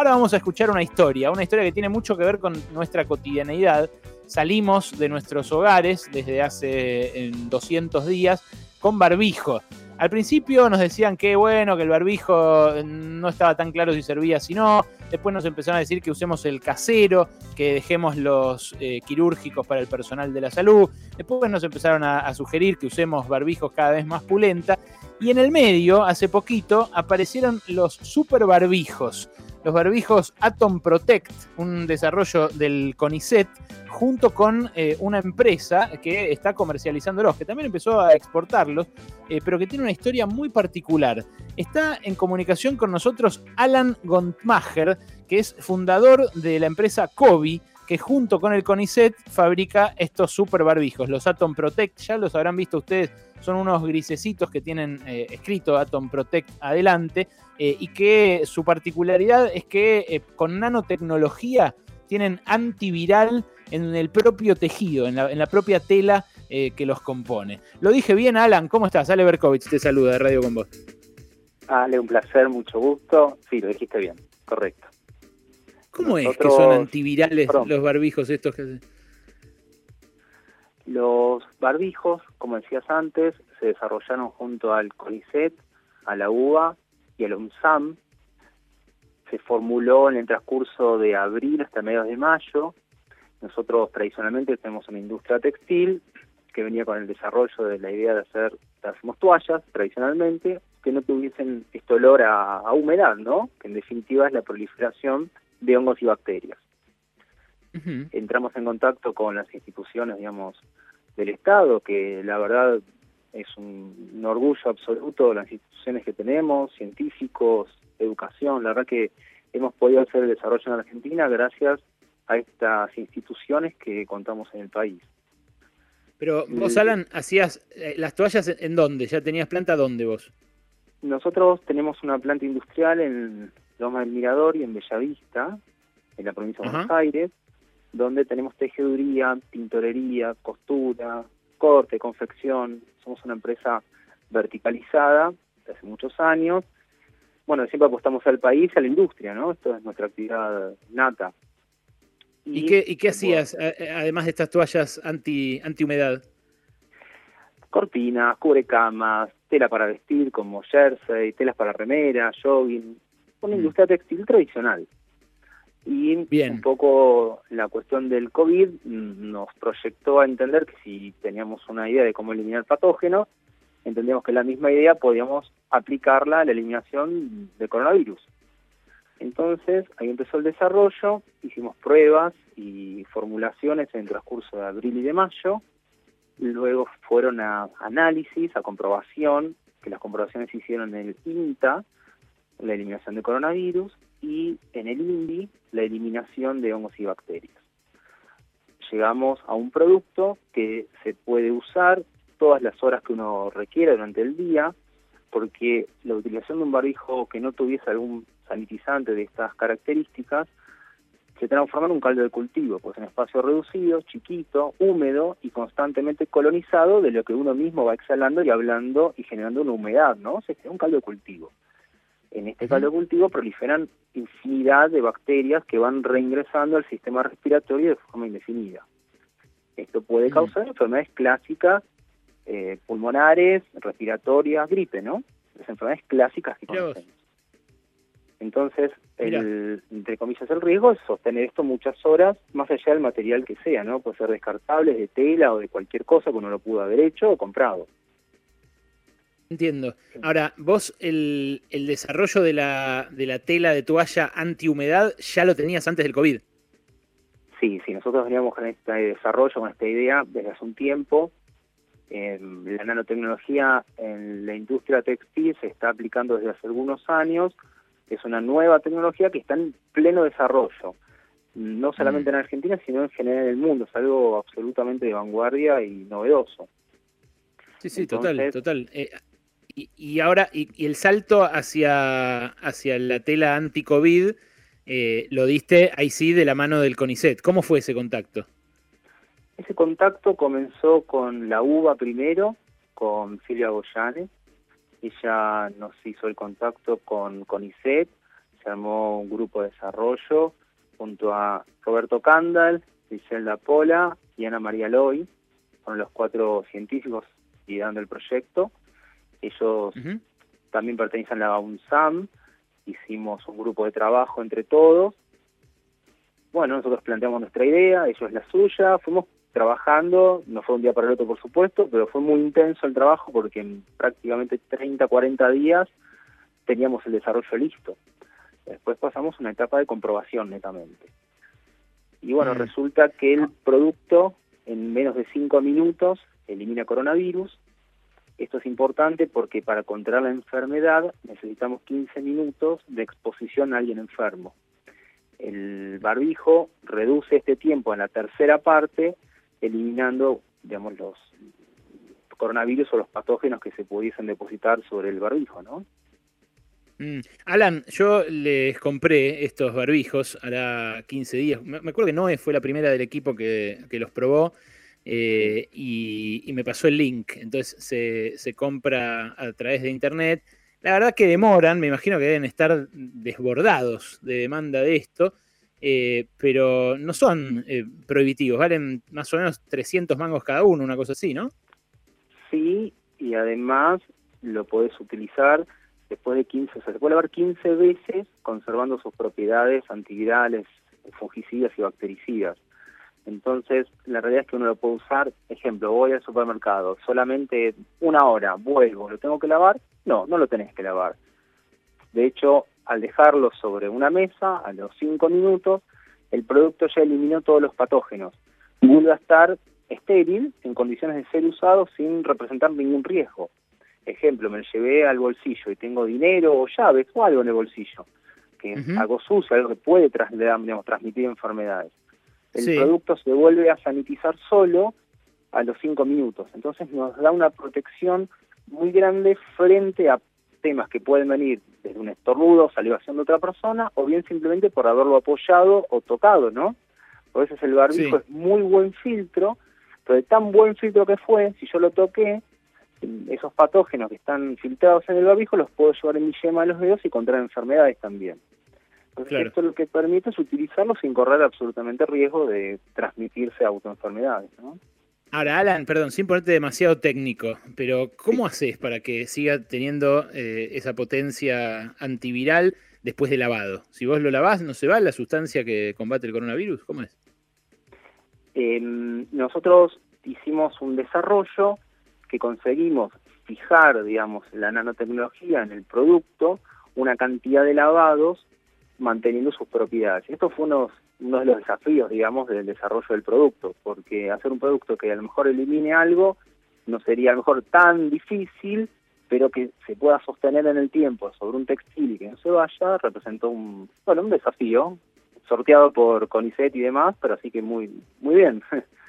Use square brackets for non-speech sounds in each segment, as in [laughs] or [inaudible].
Ahora vamos a escuchar una historia, una historia que tiene mucho que ver con nuestra cotidianeidad. Salimos de nuestros hogares desde hace 200 días con barbijo. Al principio nos decían que bueno, que el barbijo no estaba tan claro si servía, si no. Después nos empezaron a decir que usemos el casero, que dejemos los eh, quirúrgicos para el personal de la salud. Después nos empezaron a, a sugerir que usemos barbijos cada vez más pulenta. Y en el medio, hace poquito, aparecieron los super barbijos los barbijos Atom Protect, un desarrollo del CONICET, junto con eh, una empresa que está comercializándolos, que también empezó a exportarlos, eh, pero que tiene una historia muy particular. Está en comunicación con nosotros Alan Gontmacher, que es fundador de la empresa Kobe, que junto con el CONICET fabrica estos super barbijos, los Atom Protect, ya los habrán visto ustedes, son unos grisecitos que tienen eh, escrito Atom Protect adelante eh, y que su particularidad es que eh, con nanotecnología tienen antiviral en el propio tejido, en la, propia tela que los compone. Lo dije bien, Alan, ¿cómo estás? Ale Berkovich te saluda de Radio con vos. Ale, un placer, mucho gusto. Sí, lo dijiste bien, correcto. ¿Cómo es que son antivirales los barbijos estos que Los barbijos, como decías antes, se desarrollaron junto al CONICET, a la UBA y al UNSAM. Se formuló en el transcurso de abril hasta mediados de mayo. Nosotros tradicionalmente tenemos una industria textil que venía con el desarrollo de la idea de hacer, hacemos toallas tradicionalmente, que no tuviesen este olor a, a humedad, ¿no? Que en definitiva es la proliferación de hongos y bacterias. Entramos en contacto con las instituciones, digamos, del Estado, que la verdad es un, orgullo absoluto las instituciones que tenemos, científicos, educación. La verdad que hemos podido hacer el desarrollo en Argentina gracias a estas instituciones que contamos en el país. Pero vos, Alan, hacías eh, las toallas en dónde? ¿Ya tenías planta dónde vos? Nosotros tenemos una planta industrial en Loma del Mirador y en Bellavista, en la provincia de Buenos Aires, donde tenemos tejeduría, tintorería, costura, corte, confección. Somos una empresa verticalizada desde hace muchos años. Bueno, siempre apostamos al país, a la industria, ¿no? Esto es nuestra actividad nata. ¿Y, qué, y qué hacías, además de estas toallas anti, antihumedad? Cortinas, cubrecamas, tela para vestir como jersey, telas para remera, jogging, una mm. industria textil tradicional. Y un poco la cuestión del COVID nos proyectó a entender que si teníamos una idea de cómo eliminar patógenos, entendíamos que la misma idea podíamos aplicarla a la eliminación del coronavirus. Entonces, ahí empezó el desarrollo, hicimos pruebas y formulaciones en el transcurso de abril y de mayo, luego fueron a análisis, a comprobación, que las comprobaciones se hicieron en el INTA, la eliminación de coronavirus, y en el INDI, la eliminación de hongos y bacterias. Llegamos a un producto que se puede usar todas las horas que uno requiera durante el día, porque la utilización de un barbijo que no tuviese algún sanitizante de estas características se transforma en un caldo de cultivo, pues en espacio reducido, chiquito, húmedo y constantemente colonizado de lo que uno mismo va exhalando y hablando y generando una humedad, ¿no? Se un caldo de cultivo. En este caldo de cultivo proliferan infinidad de bacterias que van reingresando al sistema respiratorio de forma indefinida. Esto puede causar enfermedades clásicas eh, pulmonares, respiratorias, gripe, ¿no? Las enfermedades clásicas que conocemos. Entonces, el, entre comillas, el riesgo es sostener esto muchas horas, más allá del material que sea, ¿no? Puede ser descartable, de tela o de cualquier cosa que uno lo pudo haber hecho o comprado. Entiendo. Ahora, vos el, el desarrollo de la, de la tela de toalla antihumedad ya lo tenías antes del COVID. Sí, sí, nosotros veníamos con este desarrollo, con esta idea desde hace un tiempo. la nanotecnología en la industria textil se está aplicando desde hace algunos años. Es una nueva tecnología que está en pleno desarrollo, no solamente mm. en Argentina, sino en general en el mundo. Es algo absolutamente de vanguardia y novedoso. Sí, sí, total, total. Eh, y, ahora, y, el salto hacia, hacia la tela anti-COVID eh, lo diste ahí sí de la mano del CONICET. ¿Cómo fue ese contacto? Ese contacto comenzó con la UBA primero, con Silvia Goyane. Ella nos hizo el contacto con CONICET. se armó un grupo de desarrollo junto a Roberto Candal, Griselda Pola y Ana María Loy, son los cuatro científicos liderando el proyecto. Ellos también pertenecen a la UNSAM, hicimos un grupo de trabajo entre todos. Bueno, nosotros planteamos nuestra idea, ellos la suya, fuimos trabajando, no fue un día para el otro por supuesto, pero fue muy intenso el trabajo porque en prácticamente 30, 40 días teníamos el desarrollo listo. Después pasamos una etapa de comprobación netamente. Y bueno, mm. resulta que el producto en menos de 5 minutos elimina coronavirus. Esto es importante porque para controlar la enfermedad necesitamos 15 minutos de exposición a alguien enfermo. El barbijo reduce este tiempo en la tercera parte eliminando, digamos, los coronavirus o los patógenos que se pudiesen depositar sobre el barbijo, ¿no? Mm. Alan, yo les compré estos barbijos hará 15 días. Me acuerdo que Noé fue la primera del equipo que, los probó eh, y, me pasó el link. Entonces se, compra a través de internet. La verdad que demoran, me imagino que deben estar desbordados de demanda de esto. Eh, pero no son eh, prohibitivos, valen más o menos 300 mangos cada uno, una cosa así, ¿no? Sí, y además lo podés utilizar después de 15, o sea, se puede lavar 15 veces conservando sus propiedades antivirales, fungicidas y bactericidas. Entonces, la realidad es que uno lo puede usar, ejemplo, voy al supermercado, solamente una hora, vuelvo, ¿lo tengo que lavar? No, no lo tenés que lavar. De hecho, al dejarlo sobre una mesa, a los 5 minutos, el producto ya eliminó todos los patógenos. Vuelve a estar estéril, en condiciones de ser usado sin representar ningún riesgo. Ejemplo, me llevé al bolsillo y tengo dinero o llaves o algo en el bolsillo, que es algo sucio, algo que puede transmitir enfermedades. El producto se vuelve a sanitizar solo a los 5 minutos. Entonces nos da una protección muy grande frente a temas que pueden venir desde un estornudo, salivación de otra persona, o bien simplemente por haberlo apoyado o tocado, ¿no? A veces el barbijo es muy buen filtro, pero de tan buen filtro que fue, si yo lo toqué, esos patógenos que están filtrados en el barbijo los puedo llevar en mi yema de los dedos y contraer enfermedades también. Entonces esto lo que permite es utilizarlo sin correr absolutamente riesgo de transmitirse autoenfermedades, ¿no? Ahora, Alan, perdón, sin ponerte demasiado técnico, pero ¿cómo haces para que siga teniendo eh, esa potencia antiviral después de lavado? Si vos lo lavás, ¿no se va la sustancia que combate el coronavirus? ¿Cómo es? Em, nosotros hicimos un desarrollo que conseguimos fijar, digamos, la nanotecnología en el producto, una cantidad de lavados manteniendo sus propiedades. Esto fue uno, de los desafíos, digamos, del desarrollo del producto, porque hacer un producto que a lo mejor elimine algo no sería a lo mejor tan difícil, pero que se pueda sostener en el tiempo sobre un textil y que no se vaya, representó un, bueno, un desafío sorteado por CONICET y demás, pero así que muy, muy bien. [laughs]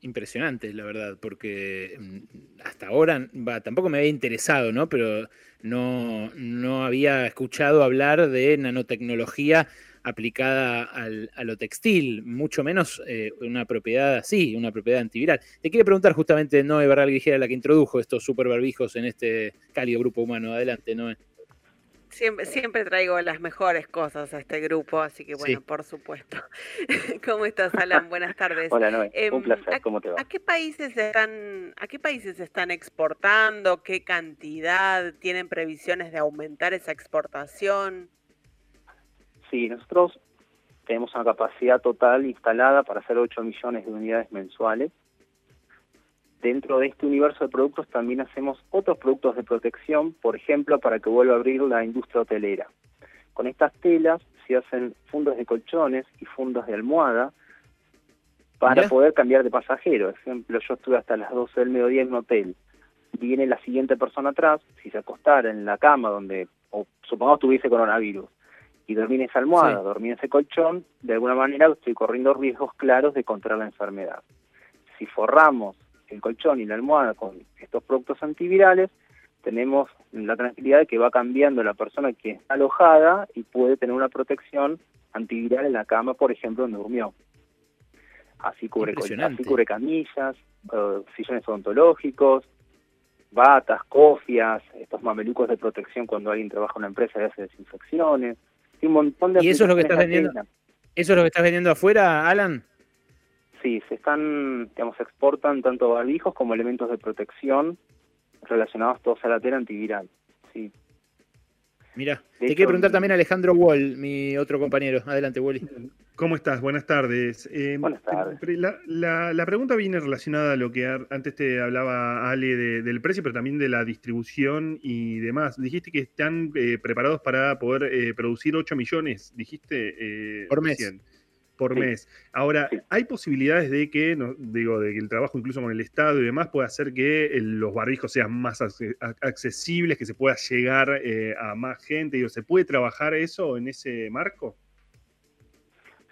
Impresionante, la verdad, porque mm, hasta ahora tampoco me había interesado, ¿no? Pero no, no había escuchado hablar de nanotecnología aplicada al, a lo textil, mucho menos eh, una propiedad así, una propiedad antiviral. Te quiero preguntar justamente Noé Barral Guijera, la que introdujo estos super barbijos en este cálido grupo humano. Adelante, Noé. Siempre, siempre traigo las mejores cosas a este grupo, así que bueno, por supuesto. [laughs] ¿Cómo estás, Alan? Buenas tardes. Hola, Noé. un em, placer. ¿Cómo te va? ¿A qué países están, a qué países están exportando? ¿Qué cantidad? ¿Tienen previsiones de aumentar esa exportación? Sí, nosotros tenemos una capacidad total instalada para hacer 8 millones de unidades mensuales Dentro de este universo de productos también hacemos otros productos de protección, por ejemplo, para que vuelva a abrir la industria hotelera. Con estas telas se hacen fundos de colchones y fundos de almohada para poder cambiar de pasajero. Por ejemplo, yo estuve hasta las 12 del mediodía en un hotel. Viene la siguiente persona atrás, si se acostara en la cama donde, o supongamos tuviese coronavirus, y dormí en esa almohada, dormí en ese colchón, de alguna manera estoy corriendo riesgos claros de contraer la enfermedad. Si forramos el colchón y la almohada con estos productos antivirales, tenemos la tranquilidad de que va cambiando la persona que está alojada y puede tener una protección antiviral en la cama, por ejemplo, donde durmió. Así cubre, así cubre camillas, eh, sillones odontológicos. batas, cofias, estos mamelucos de protección cuando alguien trabaja en una empresa y hace desinfecciones. un montón de ¿Y eso es lo que estás vendiendo? ¿Eso es lo que estás vendiendo afuera, Alan? Sí, se están, digamos, se exportan tanto barbijos como elementos de protección relacionados todos a la tela antiviral. Sí. Mira, te quiero preguntar también a Alejandro Wall, mi otro compañero. Adelante, Wally. ¿Cómo estás? Buenas tardes. Eh, Buenas tardes. La, pregunta viene relacionada a lo que antes te hablaba Ale del precio, pero también de la distribución y demás. Dijiste que están eh, preparados para poder eh, producir 8 millones, dijiste. Por mes por mes. Ahora, ¿hay posibilidades de que, no, digo, de que el trabajo incluso con el Estado y demás pueda hacer que los barbijos sean más accesibles, que se pueda llegar eh, a más gente? Digo, ¿Se puede trabajar eso en ese marco?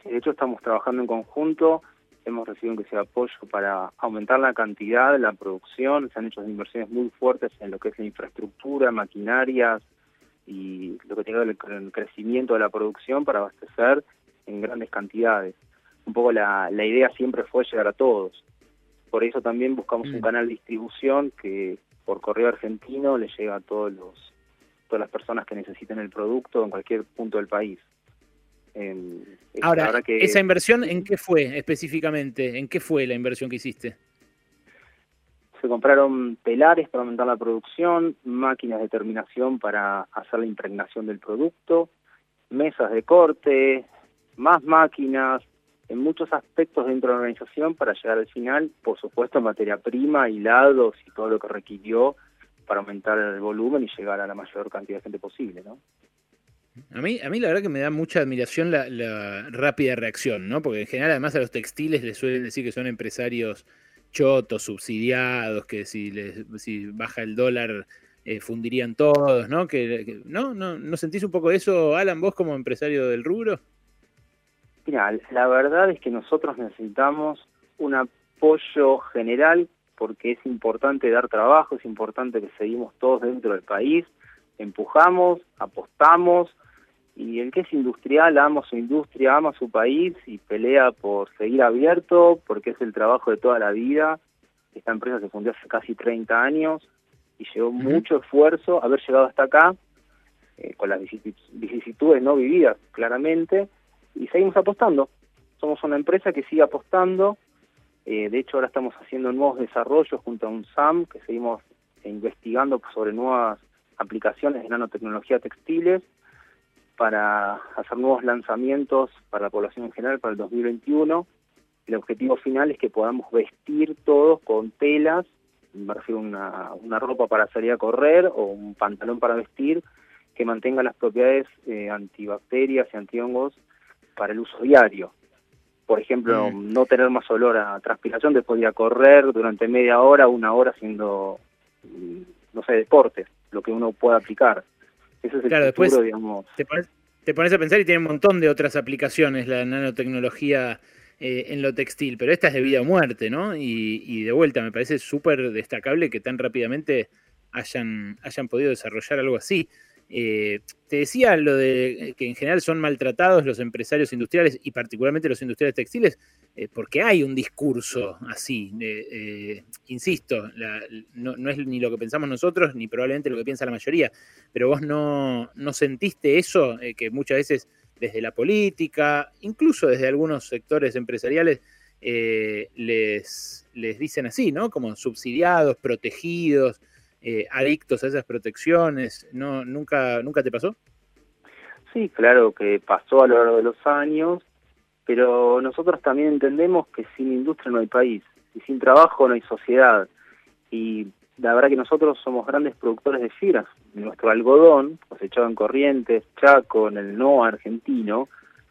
Sí, de hecho estamos trabajando en conjunto, hemos recibido que sea apoyo para aumentar la cantidad, la producción, se han hecho inversiones muy fuertes en lo que es la infraestructura, maquinarias y lo que tiene que ver con el crecimiento de la producción para abastecer en grandes cantidades. Un poco la, la idea siempre fue llegar a todos. Por eso también buscamos un mm. canal de distribución que por correo argentino le llega a todos los todas las personas que necesiten el producto en cualquier punto del país. Ahora, ¿esa inversión en qué fue específicamente? ¿En qué fue la inversión que hiciste? Se compraron telares para aumentar la producción, máquinas de terminación para hacer la impregnación del producto, mesas de corte, más máquinas, en muchos aspectos dentro de la organización para llegar al final, por supuesto, materia prima, hilados y todo lo que requirió para aumentar el volumen y llegar a la mayor cantidad de gente posible, ¿no? A mí, a mí la verdad que me da mucha admiración la, rápida reacción, ¿no? Porque en general además a los textiles les suelen decir que son empresarios chotos, subsidiados, que si, les, si baja el dólar eh, fundirían todos, ¿no? Que, ¿no? ¿no? ¿No sentís un poco eso, Alan, vos como empresario del rubro? Mira, la verdad es que nosotros necesitamos un apoyo general porque es importante dar trabajo, es importante que seguimos todos dentro del país, empujamos, apostamos, y el que es industrial ama su industria, ama su país y pelea por seguir abierto, porque es el trabajo de toda la vida. Esta empresa se fundó hace casi 30 años y llevó mucho esfuerzo haber llegado hasta acá, eh, con las vicisitudes no vividas claramente, y seguimos apostando. Somos una empresa que sigue apostando. Eh, de hecho, ahora estamos haciendo nuevos desarrollos junto a un SAM, que seguimos investigando sobre nuevas aplicaciones de nanotecnología textiles para hacer nuevos lanzamientos para la población en general para el 2021. El objetivo final es que podamos vestir todos con telas, me refiero a una, una ropa para salir a correr o un pantalón para vestir que mantenga las propiedades eh, antibacterias y antihongos para el uso diario. Por ejemplo, mm. no tener más olor a transpiración después de correr durante media hora, una hora haciendo, mm, no sé, deportes, lo que uno pueda aplicar. Ese es el claro, futuro, digamos. Te pones, a pensar y tiene un montón de otras aplicaciones la nanotecnología eh, en lo textil, pero esta es de vida o muerte, ¿no? Y, y de vuelta, me parece súper destacable que tan rápidamente hayan, hayan podido desarrollar algo así. Eh, te decía lo de que en general son maltratados los empresarios industriales y particularmente los industriales textiles, eh, porque hay un discurso así. Eh, insisto, no, es ni lo que pensamos nosotros ni probablemente lo que piensa la mayoría, pero vos no, no sentiste eso que muchas veces desde la política, incluso desde algunos sectores empresariales, les, les dicen así, ¿no? Como subsidiados, protegidos. Eh, adictos a esas protecciones. ¿No, nunca, ¿Nunca te pasó? Sí, claro que pasó a lo largo de los años, pero nosotros también entendemos que sin industria no hay país y sin trabajo no hay sociedad. Y la verdad que nosotros somos grandes productores de fibras. Nuestro algodón, cosechado en Corrientes, Chaco, en el NOA argentino,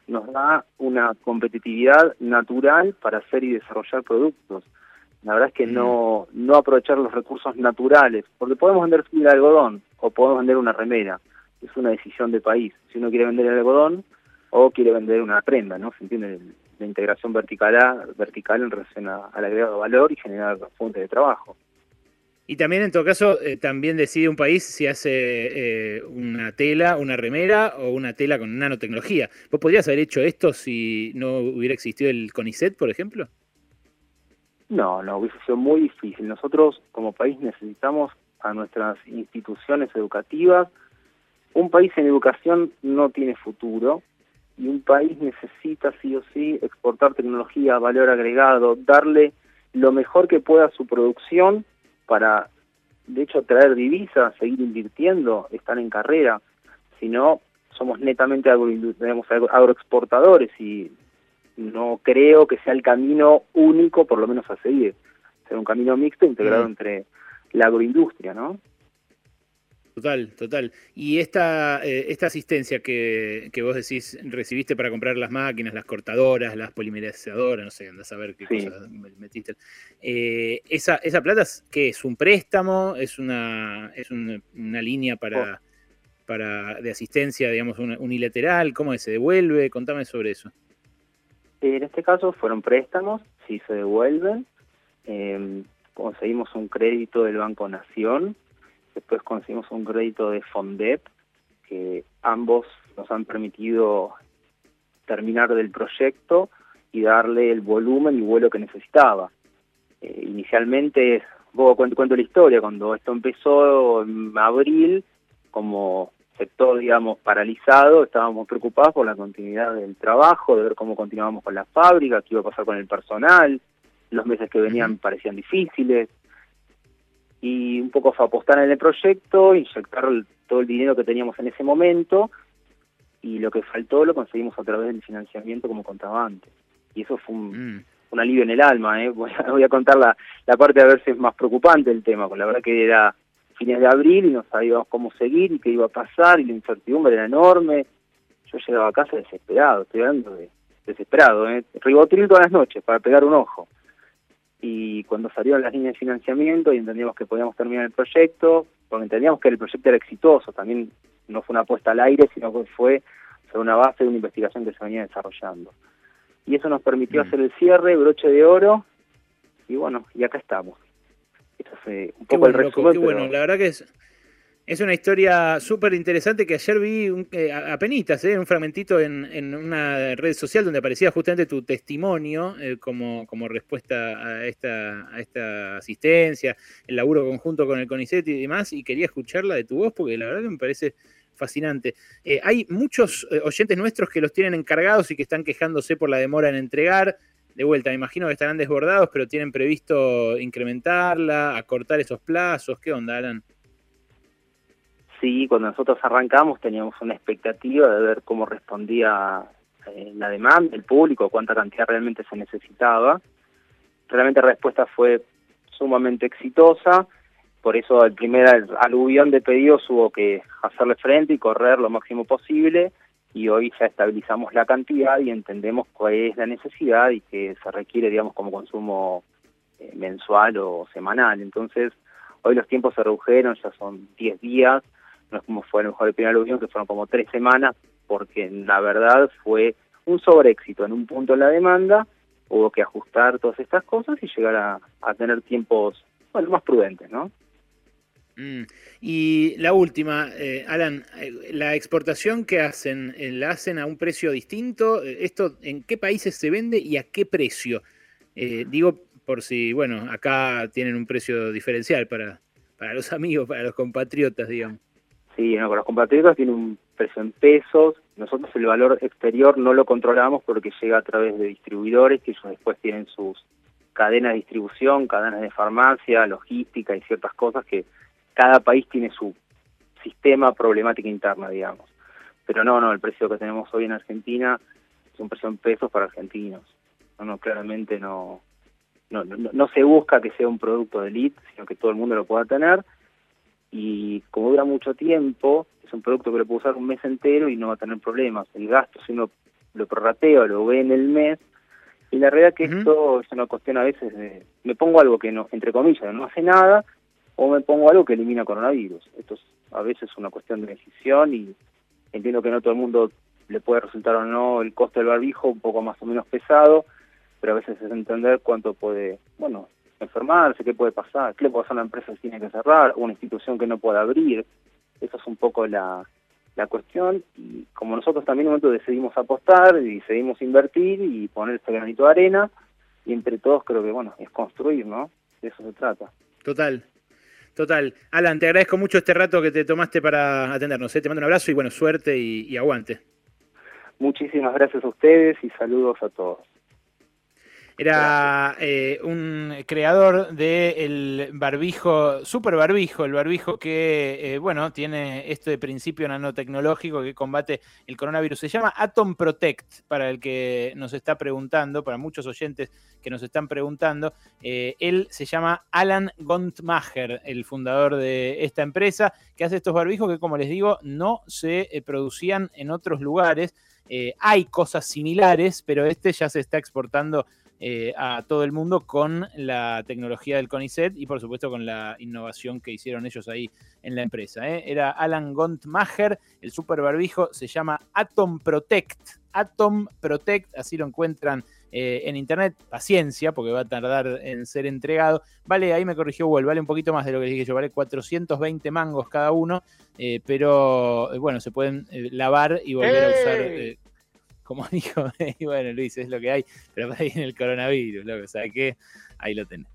nos da una competitividad natural para hacer y desarrollar productos. La verdad es que no, mm. no aprovechar los recursos naturales, porque podemos vender de algodón o podemos vender una remera. Es una decisión de país. Si uno quiere vender el algodón o quiere vender una prenda, ¿no? Se entiende la integración vertical, vertical en relación al agregado valor y generar fuentes de trabajo. Y también en todo caso, eh, también decide un país si hace eh, una tela, una remera o una tela con nanotecnología. ¿Vos podrías haber hecho esto si no hubiera existido el CONICET, por ejemplo? No, no, hubiese sido muy difícil. Nosotros como país necesitamos a nuestras instituciones educativas. Un país en educación no tiene futuro y un país necesita sí o sí exportar tecnología, valor agregado, darle lo mejor que pueda a su producción para, de hecho, traer divisas, seguir invirtiendo, estar en carrera. Si no, somos netamente agroexportadores y no creo que sea el camino único, por lo menos a seguir. Ser un camino mixto integrado mm. entre la agroindustria, ¿no? Total, total. Y esta, eh, esta asistencia que, que, vos decís recibiste para comprar las máquinas, las cortadoras, las polimerizadoras, no sé, andás a ver qué cosas metiste. Eh, esa, ¿Esa plata qué es? ¿Un préstamo? ¿Es una, es una, línea para, oh. para de asistencia, digamos, unilateral? ¿Cómo se devuelve? Contame sobre eso. En este caso fueron préstamos, sí se devuelven. Eh, conseguimos un crédito del Banco Nación Después conseguimos un crédito de Fondep, que ambos nos han permitido terminar del proyecto y darle el volumen y vuelo que necesitaba. Eh, inicialmente, vos cuento la historia, cuando esto empezó en abril, como sector, digamos, paralizado, estábamos preocupados por la continuidad del trabajo, de ver cómo continuábamos con la fábrica, qué iba a pasar con el personal, los meses que venían parecían difíciles, y un poco fue apostar en el proyecto, inyectar todo el dinero que teníamos en ese momento y lo que faltó lo conseguimos a través del financiamiento como contaba antes. Y eso fue un, mm. alivio en el alma, ¿eh? [laughs] voy, a, contar la, la parte a ver si es más preocupante el tema, porque la verdad que era fines de abril y no sabíamos cómo seguir y qué iba a pasar y la incertidumbre era enorme. Yo llegaba a casa desesperado, estoy hablando de desesperado, ¿eh? ribotril todas las noches para pegar un ojo y cuando salieron las líneas de financiamiento y entendíamos que podíamos terminar el proyecto, porque entendíamos que el proyecto era exitoso, también no fue una apuesta al aire, sino que fue sobre una base de una investigación que se venía desarrollando. Y eso nos permitió mm. hacer el cierre, broche de oro, y bueno, y acá estamos. Esto eh, un poco el resumen. bueno, la verdad que es, es una historia súper interesante que ayer vi un, eh, a, penitas, eh, un fragmentito en, una red social donde aparecía justamente tu testimonio eh, como, como respuesta a esta, a esta asistencia, el laburo conjunto con el CONICET y demás, y quería escucharla de tu voz porque la verdad que me parece fascinante. hay muchos oyentes nuestros que los tienen encargados y que están quejándose por la demora en entregar. De vuelta, me imagino que estarán desbordados, pero tienen previsto incrementarla, acortar esos plazos. ¿Qué onda, Alan? sí, cuando nosotros arrancamos teníamos una expectativa de ver cómo respondía eh, la demanda, el público, cuánta cantidad realmente se necesitaba. Realmente la respuesta fue sumamente exitosa, por eso el primer aluvión de pedidos hubo que hacerle frente y correr lo máximo posible y hoy ya estabilizamos la cantidad y entendemos cuál es la necesidad y que se requiere, digamos, como consumo eh, mensual o semanal. Entonces, hoy los tiempos se redujeron, ya son 10 días, no es como fue a lo mejor el primer aluvión, que fueron como tres semanas, porque la verdad fue un sobreéxito en un punto en la demanda, hubo que ajustar todas estas cosas y llegar a, tener tiempos bueno, más prudentes, ¿no? Mm. Y la última, eh, Alan, eh, la exportación que hacen, eh, ¿la hacen a un precio distinto? ¿Esto en qué países se vende y a qué precio? digo, por si, bueno, acá tienen un precio diferencial para, para los [laughs] amigos, para los compatriotas, digamos. Sí, no, con los compatriotas tiene un precio en pesos. Nosotros el valor exterior no lo controlamos porque llega a través de distribuidores que ellos después tienen sus cadenas de distribución, cadenas de farmacia, logística y ciertas cosas que cada país tiene su sistema problemática interna, digamos. Pero no, no, el precio que tenemos hoy en Argentina es un precio en pesos para argentinos. No, no, claramente no, no, no, no se busca que sea un producto de elite, sino que todo el mundo lo pueda tener y como dura mucho tiempo, es un producto que lo puedo usar un mes entero y no va a tener problemas. El gasto, si uno lo prorrateo, lo ve en el mes, y la realidad que esto es una cuestión a veces de, me pongo algo que no, entre comillas, no hace nada, o me pongo algo que elimina coronavirus. Esto es a veces una cuestión de decisión y entiendo que no todo el mundo le puede resultar o no el costo del barbijo un poco más o menos pesado, pero a veces es entender cuánto puede, bueno, enfermarse, qué puede pasar, qué le puede pasar a una empresa que tiene que cerrar, una institución que no pueda abrir. Esa es un poco la, la cuestión y como nosotros también en un momento decidimos apostar y decidimos invertir y poner este granito de arena y entre todos creo que bueno, es construir, ¿no? De eso se trata. Total, Total. Alan, te agradezco mucho este rato que te tomaste para atendernos. ¿eh? Te mando un abrazo y bueno, suerte y aguante. Muchísimas gracias a ustedes y saludos a todos. Era eh, un creador del barbijo, super barbijo, el barbijo que, eh, bueno, tiene este principio nanotecnológico que combate el coronavirus. Se llama Atom Protect, para el que nos está preguntando, para muchos oyentes que nos están preguntando. Eh, él se llama Alan Gontmacher, el fundador de esta empresa, que hace estos barbijos que, como les digo, no se producían en otros lugares. hay cosas similares, pero este ya se está exportando eh, a todo el mundo con la tecnología del CONICET y por supuesto con la innovación que hicieron ellos ahí en la empresa. ¿eh? Era Alan Gontmacher, el super barbijo se llama Atom Protect. Atom Protect, así lo encuentran eh, en internet. Paciencia, porque va a tardar en ser entregado. Vale, ahí me corrigió Wall, vale un poquito más de lo que dije yo, vale 420 mangos cada uno, pero bueno, se pueden lavar y volver a usar como [laughs] dijo, y bueno, Luis, es lo que hay, pero para ahí en el coronavirus, lo que, sea que ahí lo tenés.